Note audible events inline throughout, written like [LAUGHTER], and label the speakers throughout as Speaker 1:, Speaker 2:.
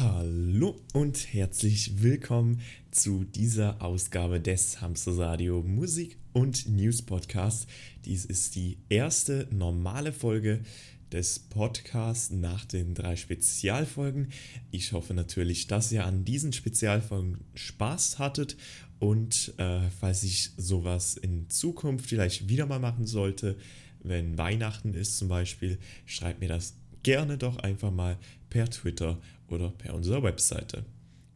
Speaker 1: Hallo und herzlich willkommen zu dieser Ausgabe des Hamster Radio Musik und News Podcast. Dies ist die erste normale Folge des Podcasts nach den drei Spezialfolgen. Ich hoffe natürlich, dass ihr an diesen Spezialfolgen Spaß hattet und äh, falls ich sowas in Zukunft vielleicht wieder mal machen sollte, wenn Weihnachten ist zum Beispiel, schreibt mir das gerne doch einfach mal per Twitter oder per unserer Webseite.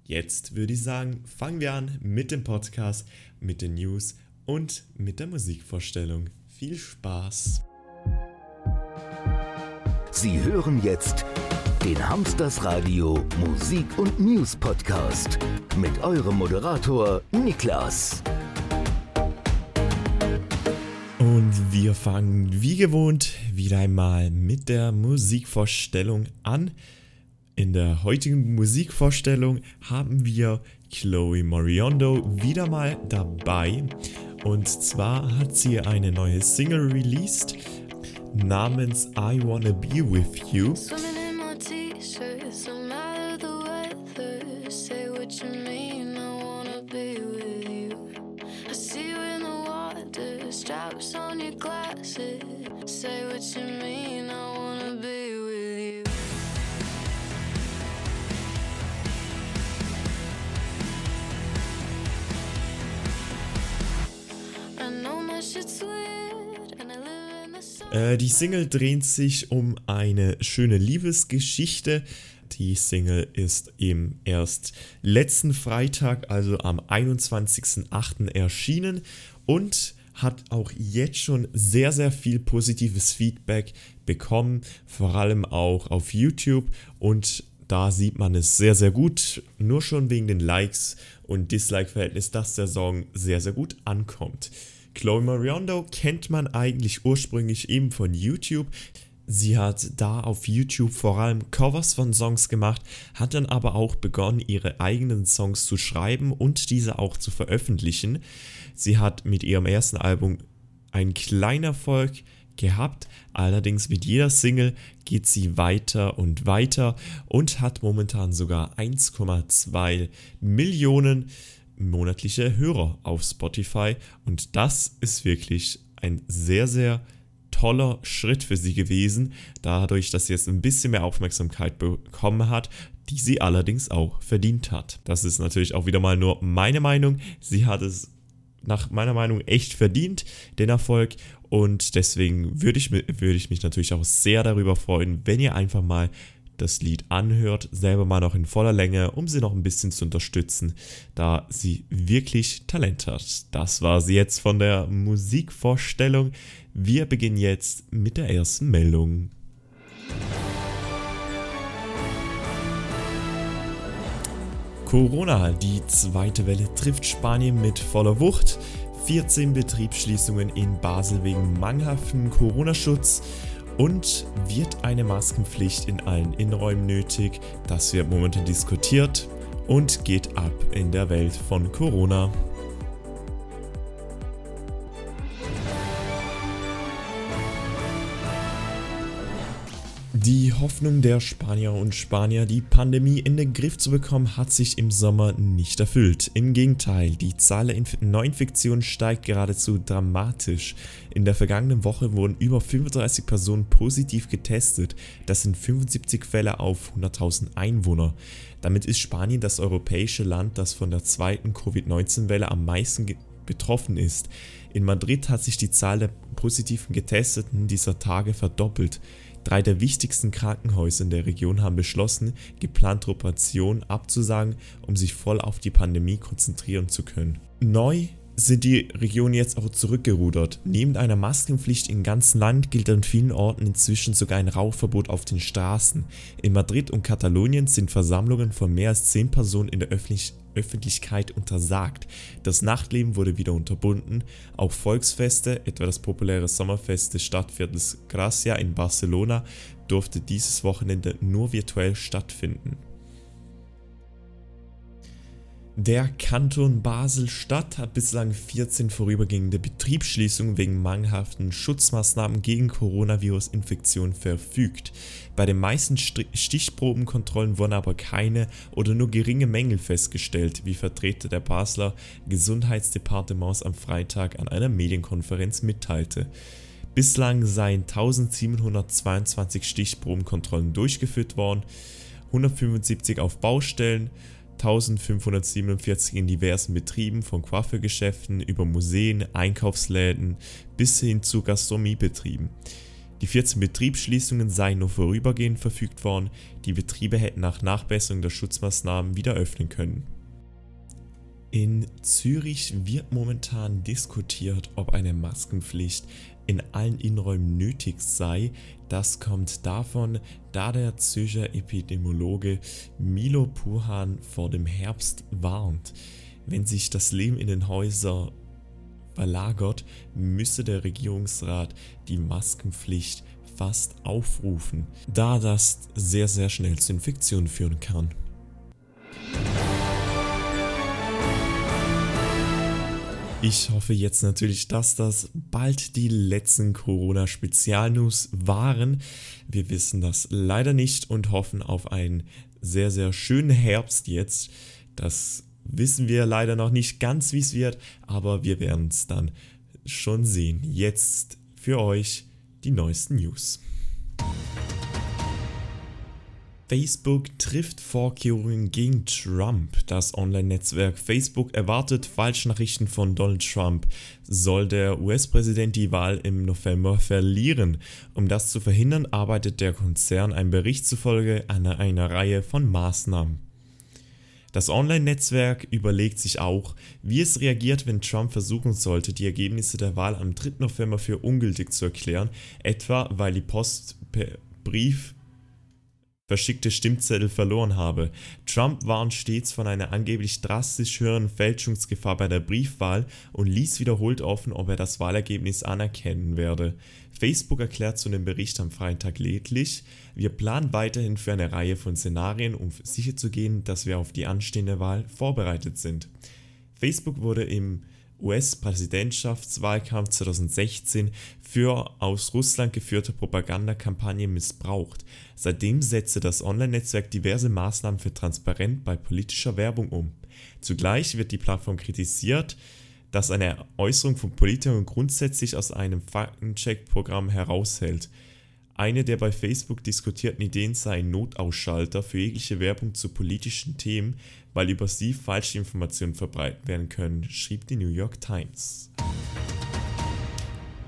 Speaker 1: Jetzt würde ich sagen, fangen wir an mit dem Podcast, mit den News und mit der Musikvorstellung. Viel Spaß!
Speaker 2: Sie hören jetzt den Hamsters Radio Musik und News Podcast mit eurem Moderator Niklas.
Speaker 1: Und wir fangen wie gewohnt wieder einmal mit der Musikvorstellung an. In der heutigen Musikvorstellung haben wir Chloe Moriondo wieder mal dabei. Und zwar hat sie eine neue Single released namens I Wanna Be With You. Straps on your glasses, say what you mean. I wanna be with you. Äh, die Single dreht sich um eine schöne Liebesgeschichte. Die Single ist eben erst letzten Freitag, also am 21.08. erschienen und hat auch jetzt schon sehr, sehr viel positives Feedback bekommen, vor allem auch auf YouTube und da sieht man es sehr, sehr gut, nur schon wegen den Likes und Dislike-Verhältnis, dass der Song sehr, sehr gut ankommt. Chloe Mariondo kennt man eigentlich ursprünglich eben von YouTube. Sie hat da auf YouTube vor allem Covers von Songs gemacht, hat dann aber auch begonnen, ihre eigenen Songs zu schreiben und diese auch zu veröffentlichen. Sie hat mit ihrem ersten Album einen kleinen Erfolg gehabt, allerdings mit jeder Single geht sie weiter und weiter und hat momentan sogar 1,2 Millionen monatliche Hörer auf Spotify und das ist wirklich ein sehr, sehr toller Schritt für sie gewesen, dadurch, dass sie jetzt ein bisschen mehr Aufmerksamkeit bekommen hat, die sie allerdings auch verdient hat. Das ist natürlich auch wieder mal nur meine Meinung. Sie hat es nach meiner Meinung echt verdient, den Erfolg. Und deswegen würde ich, würde ich mich natürlich auch sehr darüber freuen, wenn ihr einfach mal das Lied anhört, selber mal noch in voller Länge, um sie noch ein bisschen zu unterstützen, da sie wirklich Talent hat. Das war sie jetzt von der Musikvorstellung. Wir beginnen jetzt mit der ersten Meldung. Corona, die zweite Welle trifft Spanien mit voller Wucht. 14 Betriebsschließungen in Basel wegen mangelhaften Corona-Schutz und wird eine Maskenpflicht in allen Innenräumen nötig? Das wird momentan diskutiert und geht ab in der Welt von Corona. Die Hoffnung der Spanier und Spanier, die Pandemie in den Griff zu bekommen, hat sich im Sommer nicht erfüllt. Im Gegenteil, die Zahl der Neuinfektionen steigt geradezu dramatisch. In der vergangenen Woche wurden über 35 Personen positiv getestet. Das sind 75 Fälle auf 100.000 Einwohner. Damit ist Spanien das europäische Land, das von der zweiten Covid-19-Welle am meisten betroffen ist. In Madrid hat sich die Zahl der positiven Getesteten dieser Tage verdoppelt. Drei der wichtigsten Krankenhäuser in der Region haben beschlossen, geplante Operationen abzusagen, um sich voll auf die Pandemie konzentrieren zu können. Neu sind die Regionen jetzt auch zurückgerudert. Neben einer Maskenpflicht im ganzen Land gilt an vielen Orten inzwischen sogar ein Rauchverbot auf den Straßen. In Madrid und Katalonien sind Versammlungen von mehr als 10 Personen in der Öffentlich Öffentlichkeit untersagt. Das Nachtleben wurde wieder unterbunden. Auch Volksfeste, etwa das populäre Sommerfest des Stadtviertels Gracia in Barcelona, durfte dieses Wochenende nur virtuell stattfinden. Der Kanton Basel-Stadt hat bislang 14 vorübergehende Betriebsschließungen wegen mangelhaften Schutzmaßnahmen gegen Coronavirus-Infektionen verfügt. Bei den meisten Stichprobenkontrollen wurden aber keine oder nur geringe Mängel festgestellt, wie Vertreter der Basler Gesundheitsdepartements am Freitag an einer Medienkonferenz mitteilte. Bislang seien 1722 Stichprobenkontrollen durchgeführt worden, 175 auf Baustellen, 1547 in diversen Betrieben von Coiffeurgeschäften über Museen, Einkaufsläden bis hin zu Gastronomiebetrieben. Die 14 Betriebsschließungen seien nur vorübergehend verfügt worden, die Betriebe hätten nach Nachbesserung der Schutzmaßnahmen wieder öffnen können. In Zürich wird momentan diskutiert, ob eine Maskenpflicht in allen Innenräumen nötig sei. Das kommt davon, da der Zürcher Epidemiologe Milo Puhan vor dem Herbst warnt. Wenn sich das Leben in den Häusern verlagert, müsse der Regierungsrat die Maskenpflicht fast aufrufen, da das sehr sehr schnell zu Infektionen führen kann. Ich hoffe jetzt natürlich, dass das bald die letzten Corona-Spezialnews waren. Wir wissen das leider nicht und hoffen auf einen sehr, sehr schönen Herbst jetzt. Das wissen wir leider noch nicht ganz, wie es wird, aber wir werden es dann schon sehen. Jetzt für euch die neuesten News. Facebook trifft Vorkehrungen gegen Trump. Das Online-Netzwerk Facebook erwartet Falschnachrichten von Donald Trump. Soll der US-Präsident die Wahl im November verlieren? Um das zu verhindern, arbeitet der Konzern einem Bericht zufolge an einer Reihe von Maßnahmen. Das Online-Netzwerk überlegt sich auch, wie es reagiert, wenn Trump versuchen sollte, die Ergebnisse der Wahl am 3. November für ungültig zu erklären, etwa weil die Post per Brief verschickte Stimmzettel verloren habe. Trump warnt stets von einer angeblich drastisch höheren Fälschungsgefahr bei der Briefwahl und ließ wiederholt offen, ob er das Wahlergebnis anerkennen werde. Facebook erklärt zu dem Bericht am Freitag lediglich, wir planen weiterhin für eine Reihe von Szenarien, um sicherzugehen, dass wir auf die anstehende Wahl vorbereitet sind. Facebook wurde im US-Präsidentschaftswahlkampf 2016 für aus Russland geführte Propagandakampagne missbraucht. Seitdem setzte das Online-Netzwerk diverse Maßnahmen für Transparenz bei politischer Werbung um. Zugleich wird die Plattform kritisiert, dass eine Äußerung von Politikern grundsätzlich aus einem Faktencheck-Programm heraushält. Eine der bei Facebook diskutierten Ideen sei ein Notausschalter für jegliche Werbung zu politischen Themen, weil über sie falsche Informationen verbreitet werden können, schrieb die New York Times.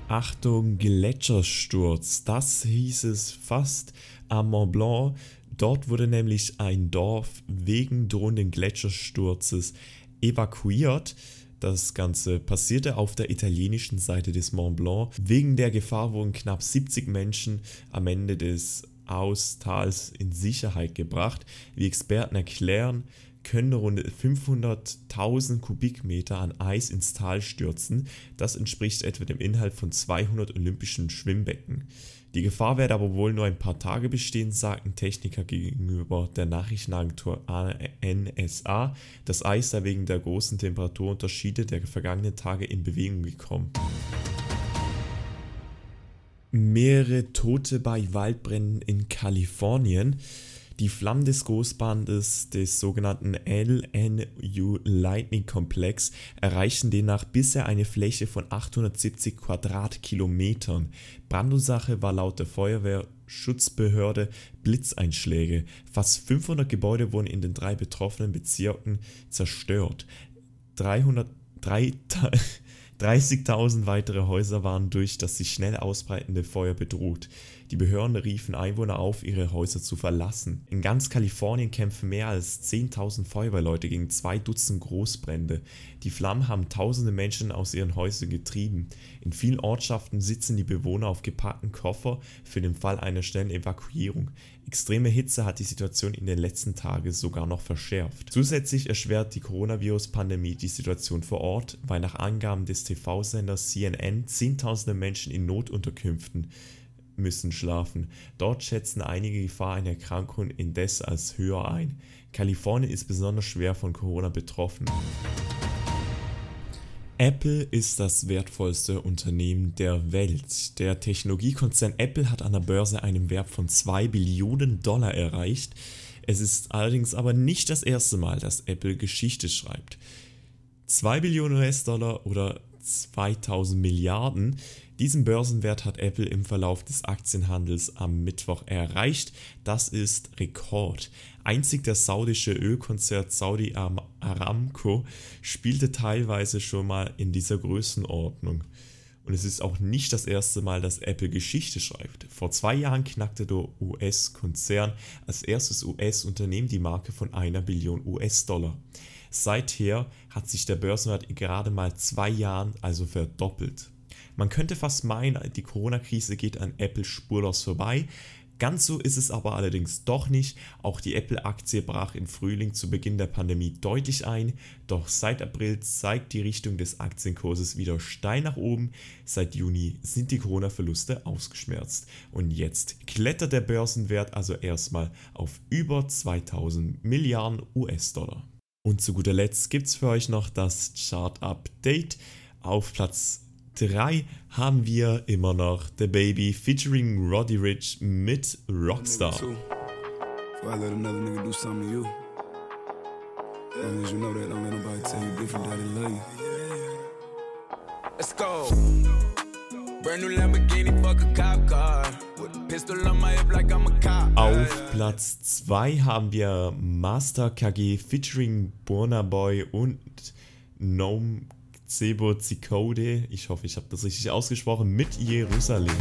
Speaker 1: Achtung, Gletschersturz, das hieß es fast am Mont Blanc. Dort wurde nämlich ein Dorf wegen drohenden Gletschersturzes evakuiert. Das Ganze passierte auf der italienischen Seite des Mont Blanc. Wegen der Gefahr wurden knapp 70 Menschen am Ende des Austals in Sicherheit gebracht. Wie Experten erklären, können rund 500.000 Kubikmeter an Eis ins Tal stürzen. Das entspricht etwa dem Inhalt von 200 olympischen Schwimmbecken. Die Gefahr werde aber wohl nur ein paar Tage bestehen, sagten Techniker gegenüber der Nachrichtenagentur NSA. Das Eis sei wegen der großen Temperaturunterschiede der vergangenen Tage in Bewegung gekommen. Mehrere Tote bei Waldbränden in Kalifornien. Die Flammen des Großbandes des sogenannten LNU Lightning Komplex erreichen demnach bisher eine Fläche von 870 Quadratkilometern. Brandursache war laut der Feuerwehrschutzbehörde Blitzeinschläge. Fast 500 Gebäude wurden in den drei betroffenen Bezirken zerstört. 300, 30.000 [LAUGHS] weitere Häuser waren durch das sich schnell ausbreitende Feuer bedroht. Die Behörden riefen Einwohner auf, ihre Häuser zu verlassen. In ganz Kalifornien kämpfen mehr als 10.000 Feuerwehrleute gegen zwei Dutzend Großbrände. Die Flammen haben tausende Menschen aus ihren Häusern getrieben. In vielen Ortschaften sitzen die Bewohner auf gepackten Koffer für den Fall einer schnellen Evakuierung. Extreme Hitze hat die Situation in den letzten Tagen sogar noch verschärft. Zusätzlich erschwert die Coronavirus-Pandemie die Situation vor Ort, weil nach Angaben des TV-Senders CNN Zehntausende Menschen in Notunterkünften müssen schlafen. Dort schätzen einige Gefahr einer Erkrankung indes als höher ein. Kalifornien ist besonders schwer von Corona betroffen. Apple ist das wertvollste Unternehmen der Welt. Der Technologiekonzern Apple hat an der Börse einen Wert von 2 Billionen Dollar erreicht. Es ist allerdings aber nicht das erste Mal, dass Apple Geschichte schreibt. 2 Billionen US-Dollar oder 2000 Milliarden. Diesen Börsenwert hat Apple im Verlauf des Aktienhandels am Mittwoch erreicht. Das ist Rekord. Einzig der saudische Ölkonzern Saudi Aramco spielte teilweise schon mal in dieser Größenordnung. Und es ist auch nicht das erste Mal, dass Apple Geschichte schreibt. Vor zwei Jahren knackte der US-Konzern als erstes US-Unternehmen die Marke von einer Billion US-Dollar. Seither hat sich der Börsenwert in gerade mal zwei Jahren also verdoppelt. Man könnte fast meinen, die Corona-Krise geht an Apple spurlos vorbei. Ganz so ist es aber allerdings doch nicht. Auch die Apple-Aktie brach im Frühling zu Beginn der Pandemie deutlich ein, doch seit April zeigt die Richtung des Aktienkurses wieder steil nach oben. Seit Juni sind die Corona-Verluste ausgeschmerzt und jetzt klettert der Börsenwert also erstmal auf über 2000 Milliarden US-Dollar. Und zu guter Letzt gibt es für euch noch das Chart-Update. Auf Platz 3 haben wir immer noch The Baby featuring Roddy Rich mit Rockstar. Let's go. Brand new Lamborghini, fuck a cop car. Auf Platz 2 haben wir Master KG featuring Burna Boy und Gnome Zebo Zikode. Ich hoffe, ich habe das richtig ausgesprochen. Mit Jerusalem.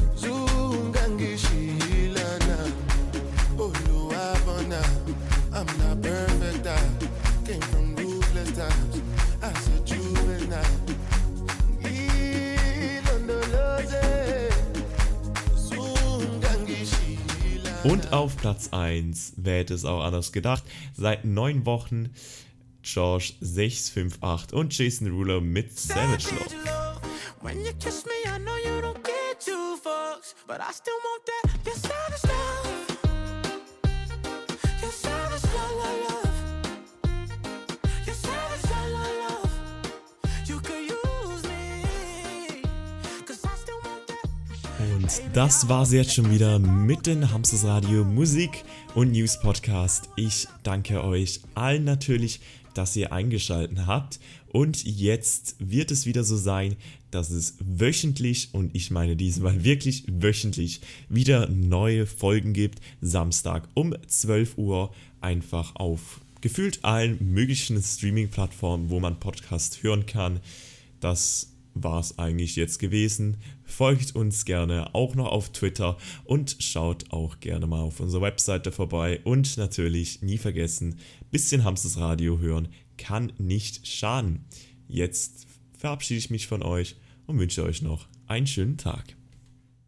Speaker 1: Und auf Platz 1, wer hätte es auch anders gedacht, seit neun Wochen George 658 und Jason Ruler mit Savage Love. Und das war's jetzt schon wieder mit den Hamsters Radio Musik und News Podcast. Ich danke euch allen natürlich dass ihr eingeschaltet habt. Und jetzt wird es wieder so sein, dass es wöchentlich, und ich meine diesmal wirklich wöchentlich, wieder neue Folgen gibt. Samstag um 12 Uhr einfach auf gefühlt allen möglichen Streaming-Plattformen, wo man Podcast hören kann. Das war es eigentlich jetzt gewesen. Folgt uns gerne auch noch auf Twitter und schaut auch gerne mal auf unserer Webseite vorbei. Und natürlich nie vergessen, bisschen Hamsters Radio hören kann nicht schaden. Jetzt verabschiede ich mich von euch und wünsche euch noch einen schönen Tag.